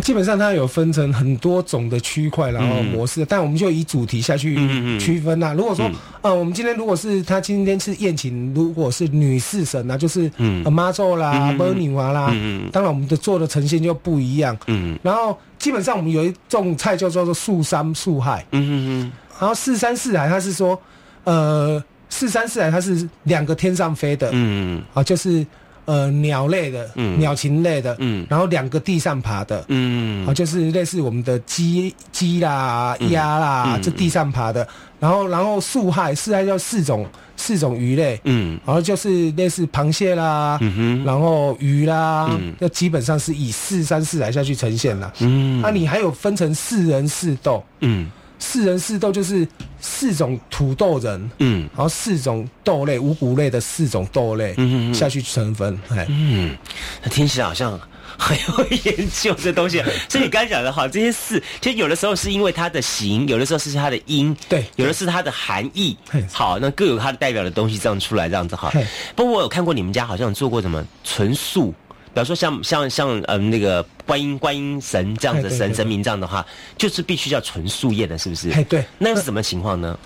Speaker 3: 基本上它有分成很多种的区块，然后模式，但我们就以主题下去区分呐。如果说，呃，我们今天如果是他今天是宴请，如果是女士神啊，就是妈祖啦、波女娃啦，当然我们的做的呈现就不一样。嗯，然后基本上我们有一种菜就叫做素山素海。嗯嗯嗯。然后四山四海，它是说，呃，四山四海它是两个天上飞的。嗯嗯。啊，就是。呃，鸟类的，鸟禽类的，嗯，然后两个地上爬的，嗯，啊，就是类似我们的鸡、鸡啦、鸭啦，这地上爬的，然后，然后树害，四害叫四种四种鱼类，嗯，然后就是类似螃蟹啦，嗯哼，然后鱼啦，那基本上是以四三四来下去呈现了，嗯，那你还有分成四人四斗，嗯。四人四豆就是四种土豆人，嗯，然后四种豆类五谷类的四种豆类，嗯嗯下去成分，哎，
Speaker 1: 嗯，那听起来好像很有研究这东西。所以你刚才讲的哈，这些事其实有的时候是因为它的形，有的时候是它的音，
Speaker 3: 对，
Speaker 1: 有的是它的含义。好，那各有它的代表的东西这样出来，这样子哈。不过我有看过你们家好像做过什么纯素，比方说像像像嗯那个观音观音神这样子
Speaker 3: 嘿对对
Speaker 1: 神神明这样的话，就是必须要纯素叶的，是不是？
Speaker 3: 嘿对。
Speaker 1: 那是什么情况呢？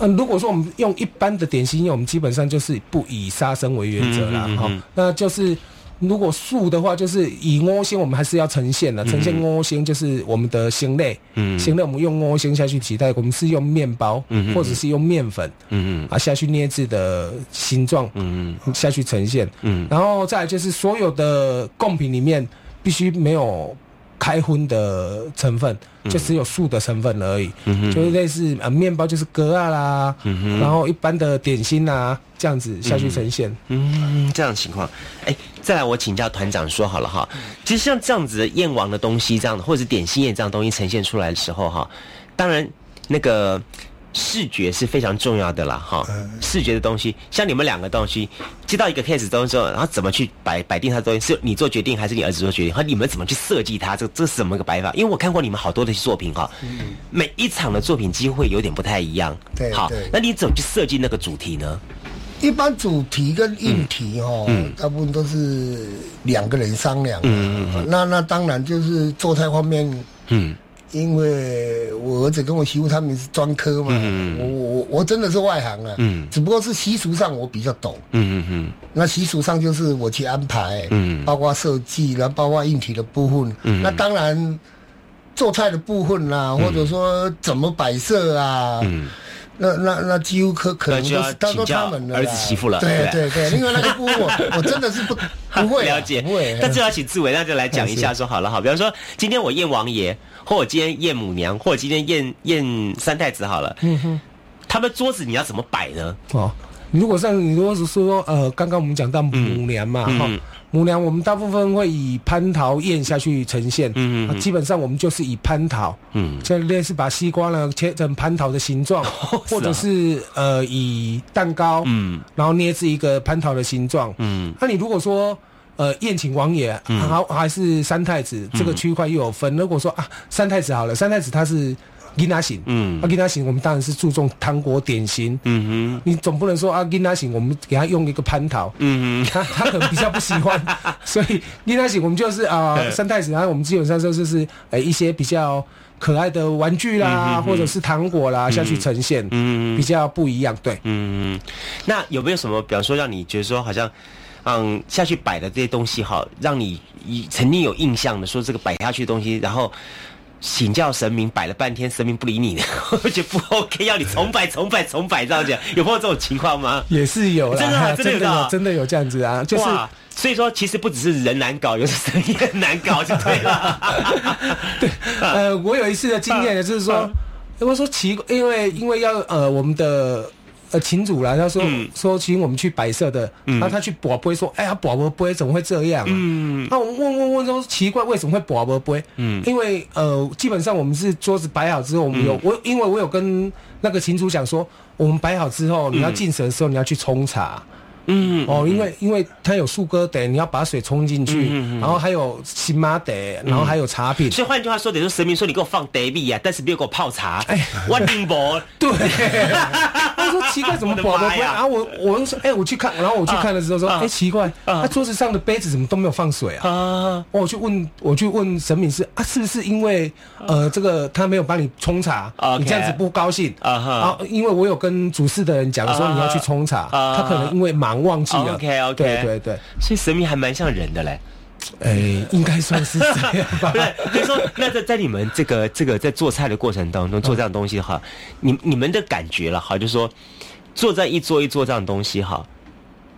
Speaker 3: 嗯，如果说我们用一般的点心，我们基本上就是不以杀生为原则啦，哈、
Speaker 1: 嗯嗯嗯
Speaker 3: 那就是如果素的话，就是以窝心，我们还是要呈现的，呈现窝心就是我们的心类，
Speaker 1: 嗯。
Speaker 3: 心类我们用窝心下去替代，我们是用面包，
Speaker 1: 嗯嗯。
Speaker 3: 或者是用面粉，
Speaker 1: 嗯嗯。
Speaker 3: 啊下去捏制的形状，
Speaker 1: 嗯。
Speaker 3: 下去呈现，
Speaker 1: 嗯。
Speaker 3: 然后再来就是所有的贡品里面必须没有开荤的成分，就只有素的成分而已，
Speaker 1: 嗯
Speaker 3: 就是类似呃面包就是格啊啦，
Speaker 1: 嗯
Speaker 3: 然后一般的点心啊这样子下去呈现。
Speaker 1: 嗯，这样的情况，哎，再来我请教团长说好了哈。其实像这样子的燕王的东西，这样的或者是点心宴这样的东西呈现出来的时候哈，当然那个视觉是非常重要的啦哈。视觉的东西，像你们两个东西接到一个 case 之后，然后怎么去摆摆定它的东西，是你做决定还是你儿子做决定？和你们怎么去设计它？这这是怎么个摆法？因为我看过你们好多的作品哈，每一场的作品几乎会有点不太一样。好
Speaker 2: 对好，
Speaker 1: 那你怎么去设计那个主题呢？
Speaker 2: 一般主题跟硬题哦，
Speaker 1: 嗯
Speaker 2: 大部分都是两个人商量。
Speaker 1: 嗯嗯嗯
Speaker 2: 那那当然就是做菜方面，
Speaker 1: 嗯，
Speaker 2: 因为我儿子跟我媳妇他们是专科嘛，
Speaker 1: 嗯
Speaker 2: 我我我真的是外行啊，
Speaker 1: 嗯
Speaker 2: 只不过是习俗上我比较懂。
Speaker 1: 嗯嗯
Speaker 2: 那习俗上就是我去安排，
Speaker 1: 嗯
Speaker 2: 包括设计，然后包括硬体的部分。
Speaker 1: 嗯
Speaker 2: 那当然，做菜的部分啦、或者说怎么摆设啊，
Speaker 1: 嗯。
Speaker 2: 那那那几乎可可能都是都都
Speaker 1: 请教
Speaker 2: 他们的
Speaker 1: 儿子媳妇了。
Speaker 2: 对
Speaker 1: 对。
Speaker 2: 对对，因为那个部分我我真的是不 不会啊
Speaker 1: 了解，
Speaker 2: 不会。
Speaker 1: 那就要请志伟，那就来讲一下，说好了哈。比方说，今天我验王爷，或我今天验母娘，或者今天验验三太子好了，
Speaker 3: 嗯哼，
Speaker 1: 他们桌子你要怎么摆呢？
Speaker 3: 哦，如果像你如果是说呃，刚刚我们讲到母娘嘛，哈、
Speaker 1: 嗯
Speaker 3: 母娘我们大部分会以蟠桃宴下去呈现，
Speaker 1: 嗯嗯
Speaker 3: 基本上我们就是以蟠桃，
Speaker 1: 嗯，
Speaker 3: 就类似把西瓜呢切成蟠桃的形状，或者是呃以蛋糕，
Speaker 1: 嗯，
Speaker 3: 然后捏制一个蟠桃的形状，
Speaker 1: 嗯，
Speaker 3: 那你如果说呃宴请王爷，
Speaker 1: 嗯。
Speaker 3: 好、还是三太子，这个区块又有分。如果说啊三太子好了，三太子他是银拿型，
Speaker 1: 嗯。
Speaker 3: 啊银拿型我们当然是注重糖果点心，
Speaker 1: 嗯哼，
Speaker 3: 你总不能说啊银拿型我们给他用一个蟠桃，
Speaker 1: 嗯哼，
Speaker 3: 他他可能比较不喜欢，所以银拿型我们就是啊、
Speaker 1: 对。
Speaker 3: 三太子，然后我们基本上就是是呃一些比较。可爱的玩具啦，或者是糖果啦，下去呈现，
Speaker 1: 嗯
Speaker 3: 比较不一样。对，
Speaker 1: 嗯，那有没有什么，比方说让你觉得说好像，嗯，下去摆的这些东西哈，让你以曾经有印象的说这个摆下去的东西，然后请教神明摆了半天，神明不理你的，我觉得不 OK，要你重摆、重摆、重摆这样讲，有没有这种情况吗？
Speaker 3: 也是有啦，
Speaker 1: 真的啊真的有
Speaker 3: 真的有，真的有这样子啊，就是
Speaker 1: 所以说其实不只是人难搞，有时神也很难搞，就对了。
Speaker 3: 对呃，我有一次的经验呢，就是说，我说奇怪，因为因为要呃我们的呃群主啦，他说、说请我们去摆设的，
Speaker 1: 嗯
Speaker 3: 然后他去卜不会说，哎呀卜不会怎么会这样、啊？
Speaker 1: 嗯，
Speaker 3: 那我们问问问说奇怪为什么会卜不会？
Speaker 1: 嗯
Speaker 3: 因为呃基本上我们是桌子摆好之后，我们有、
Speaker 1: 嗯
Speaker 3: 我因为我有跟那个群主讲说，我们摆好之后，你要
Speaker 1: 嗯
Speaker 3: 进神的时候你要去冲茶。
Speaker 1: 嗯
Speaker 3: 哦，因为因为它有树哥得，你要把水冲进去，然后还有新妈得，然后还有茶品，
Speaker 1: 所以换句话说，等于说神明说你给我放 a b 啊，但是没有给我泡茶，哎，我宁博，
Speaker 3: 对，他说奇怪怎么宝宝不然后我我就说，哎、我去看，然后我去看的时候说，哎、奇怪，他、桌子上的杯子怎么都没有放水啊？
Speaker 1: 啊，
Speaker 3: 我去问，我去问神明是啊，是不是因为呃这个他没有帮你冲茶？你这样子不高兴。
Speaker 1: 啊？
Speaker 3: 因为我有跟主事的人讲说你要去冲茶，
Speaker 1: 啊
Speaker 3: 他可能因为忙忘记了。
Speaker 1: OK OK，
Speaker 3: 对对对，
Speaker 1: 所以神明还蛮像人的嘞。
Speaker 3: 哎、应该算是这样吧。
Speaker 1: 不是，所以说，那在在你们这个这个在做菜的过程当中做这样东西的话，你你们的感觉了哈，就是说做这一桌一桌这样的东西哈，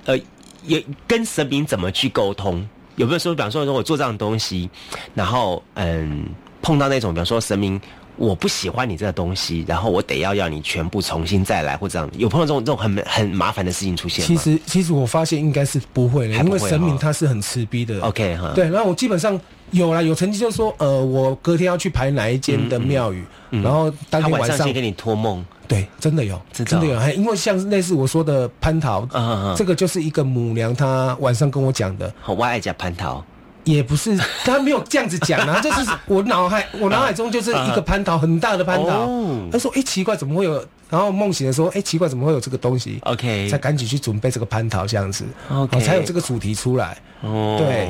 Speaker 1: 呃，也跟神明怎么去沟通？有没有说，比方说，说我做这样的东西，然后嗯，碰到那种，比方说神明。我不喜欢你这个东西，然后我得要要你全部重新再来，或这样有碰到这种这种很很麻烦的事情出现吗？
Speaker 3: 其实其实我发现应该是不会的，因为神明他是很慈悲的。
Speaker 1: OK 哈，
Speaker 3: 对，然后我基本上有啦，有曾经就说，呃，我隔天要去排哪一间的庙宇，
Speaker 1: 嗯
Speaker 3: 然后当天晚上
Speaker 1: 给你托梦，
Speaker 3: 对，真的有，
Speaker 1: 真的
Speaker 3: 有，还因为像类似我说的蟠桃，
Speaker 1: 嗯嗯
Speaker 3: 这个就是一个母娘她晚上跟我讲的，
Speaker 1: 好，我爱讲蟠桃，
Speaker 3: 也不是，他没有这样子讲啊，就是我脑海我脑海中就是一个蟠桃，很大的蟠桃。他说：“哎，奇怪，怎么会有？”然后梦醒的时候，哎，奇怪，怎么会有这个东西
Speaker 1: ？OK，
Speaker 3: 才赶紧去准备这个蟠桃，这样子
Speaker 1: ，OK，
Speaker 3: 才有这个主题出来。哦，对。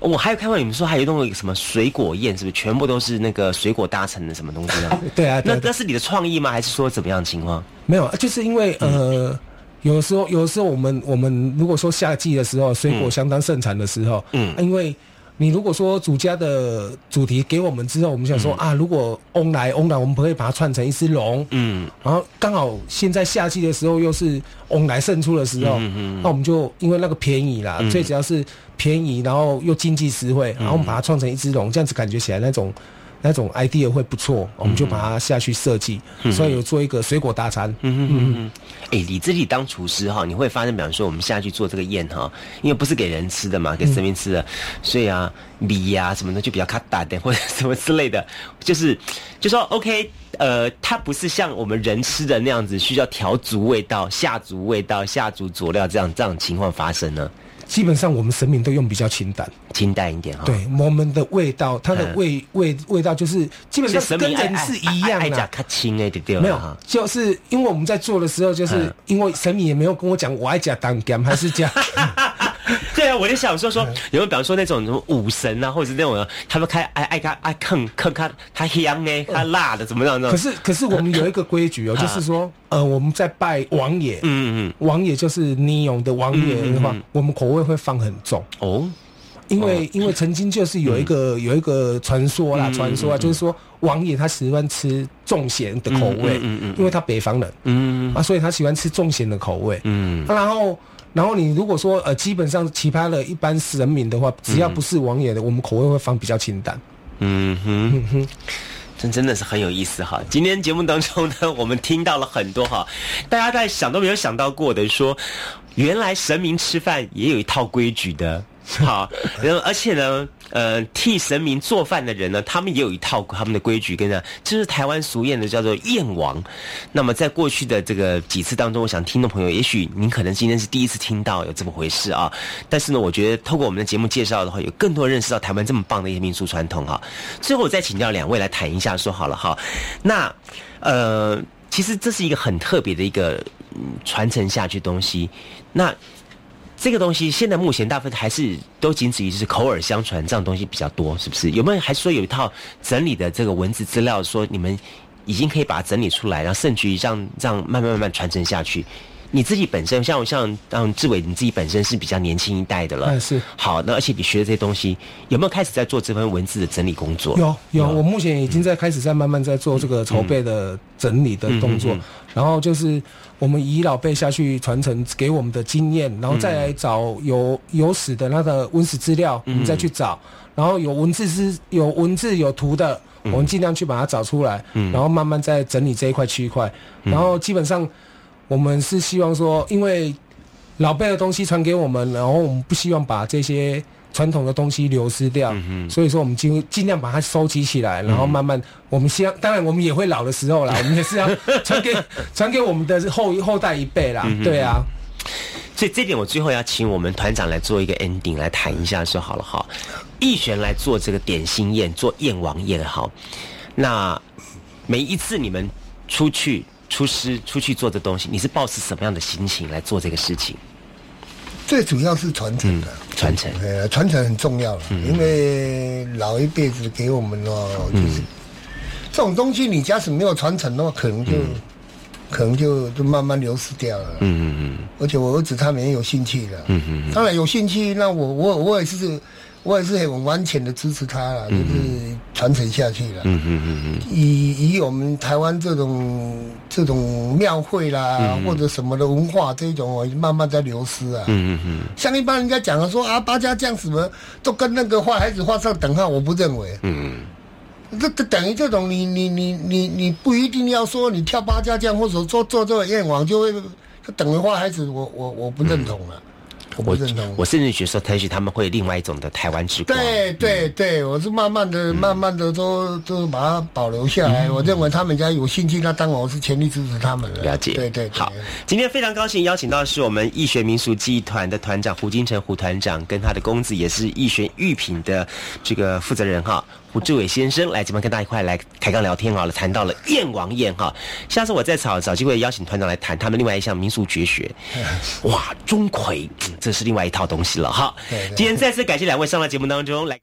Speaker 1: 我还有看到你们说还有弄个什么水果宴，是不是全部都是那个水果搭成的什么东西 呢？
Speaker 3: 对啊，
Speaker 1: 那那是你的创意吗？还是说怎么样情况？
Speaker 3: 没有，就是因为呃，有的时候有的时候我们我们如果说夏季的时候水果相当盛产的时候，嗯，因为你如果说主家的主题给我们之后，我们想说啊，如果翁来翁来，我们可以把它串成一只龙，嗯，然后刚好现在夏季的时候又是翁来胜出的时候，嗯嗯，那我们就因为那个便宜啦，最主要是。便宜，然后又经济实惠，然后我们把它创成一只龙，这样子感觉起来那种那种 idea 会不错，我们就把它下去设计，所以有做一个水果大餐。嗯。嗯
Speaker 1: 嗯。哎，你自己当厨师哈，你会发现，比方说我们下去做这个宴哈，因为不是给人吃的嘛，给神明吃的，所以啊，米呀什么的就比较卡大点或者什么之类的，就是就说 OK，呃，它不是像我们人吃的那样子，需要调足味道、下足味道、下足佐料这样这样情况发生呢。
Speaker 3: 基本上我们神明都用比较清淡，
Speaker 1: 清淡一点哈。
Speaker 3: 对，我们的味道，它的味味味道就是基本上跟人是一样的，
Speaker 1: 它轻哎，对对。
Speaker 3: 没有，就是因为我们在做的时候，就是因为神明也没有跟我讲我爱加当干还是加。
Speaker 1: 对啊，我就想说说，有没有比方说那种什么武神啊，或者是那种他们开爱爱看爱坑坑看他香呢，他辣的怎么样呢？
Speaker 3: 可是可是我们有一个规矩哦，就是说呃我们在拜王爷，嗯嗯，王爷就是尼勇的王爷的话，我们口味会放很重。哦，因为因为曾经就是有一个有一个传说啦，传说啊，就是说王爷他喜欢吃重咸的口味，嗯嗯，因为他北方人，嗯。啊，所以他喜欢吃重咸的口味，嗯，然后。然后你如果说呃，基本上奇葩的一般人民的话，只要不是王爷的，我们口味会放比较清淡。嗯
Speaker 1: 哼，真真的是很有意思哈。今天节目当中呢，我们听到了很多哈，大家在想都没有想到过的，说原来神明吃饭也有一套规矩的。好，然后而且呢，呃，替神明做饭的人呢，他们也有一套他们的规矩，跟着，就是台湾俗谚的叫做燕王。那么在过去的这个几次当中，我想听众朋友，也许您可能今天是第一次听到有这么回事啊。但是呢，我觉得透过我们的节目介绍的话，有更多认识到台湾这么棒的一些民俗传统哈。最后我再请教两位来谈一下，说好了哈。那呃，其实这是一个很特别的一个传承下去东西。那这个东西现在目前大部分还是都仅止于就是口耳相传这样东西比较多，是不是？有没有还说有一套整理的这个文字资料，说你们已经可以把它整理出来，然后甚至于让让慢慢慢慢传承下去？你自己本身像像嗯志伟，你自己本身是比较年轻一代的了，嗯
Speaker 3: 是
Speaker 1: 好。那而且你学的这些东西，有没有开始在做这份文字的整理工作？
Speaker 3: 有有，我目前已经在开始在慢慢在做这个筹备的整理的动作。然后就是我们以老辈下去传承给我们的经验，然后再来找有有史的那个文史资料，我们再去找。然后有文字是有文字有图的，我们尽量去把它找出来，嗯然后慢慢再整理这一块区块。然后基本上。我们是希望说，因为老辈的东西传给我们，然后我们不希望把这些传统的东西流失掉，所以说我们尽尽量把它收集起来，然后慢慢，我们希望，当然我们也会老的时候啦，我们也是要传给传给我们的后后代一辈啦，对啊。
Speaker 1: 所以这点我最后要请我们团长来做一个 ending 来谈一下，就好了哈，逸璇来做这个点心宴，做燕王宴好，那每一次你们出去。出师出去做这东西，你是抱持什么样的心情来做这个事情？
Speaker 2: 最主要是传承的，
Speaker 1: 传承，
Speaker 2: 呃，传承很重要了，因为老一辈子给我们哦，就是这种东西，你假使没有传承的话，可能就可能就就慢慢流失掉了。嗯嗯嗯。而且我儿子他们也有兴趣的，嗯嗯，当然有兴趣，那我我我也是。我也是很完全的支持他了，就是传承下去了。嗯嗯嗯嗯。以以我们台湾这种这种庙会啦，或者什么的文化这种，慢慢在流失啊。嗯嗯嗯。像一般人家讲的说啊，八家将什么都跟那个坏孩子画上等号，我不认为。嗯嗯。这这等于这种，你你你你你不一定要说你跳八家将或者做做这个愿望，就会等于坏孩子，我我我不认同了。我不认同。
Speaker 1: 我甚至觉得说，也许他们会有另外一种的台湾之光。
Speaker 2: 对对对，我是慢慢的、慢慢的都都把它保留下来。我认为他们家有兴趣，那当然我是全力支持他们的。
Speaker 1: 了解，
Speaker 2: 对对。
Speaker 1: 好，今天非常高兴邀请到是我们易学民俗技艺团的团长胡金城胡团长，跟他的公子也是易学玉品的这个负责人哈。胡志伟先生来这边跟大家一块来开刚聊天好了，谈到了燕王宴哈，下次我再找找机会邀请团长来谈他们另外一项民俗绝学，哇，钟馗，这是另外一套东西了哈。今天再次感谢两位上到节目当中来。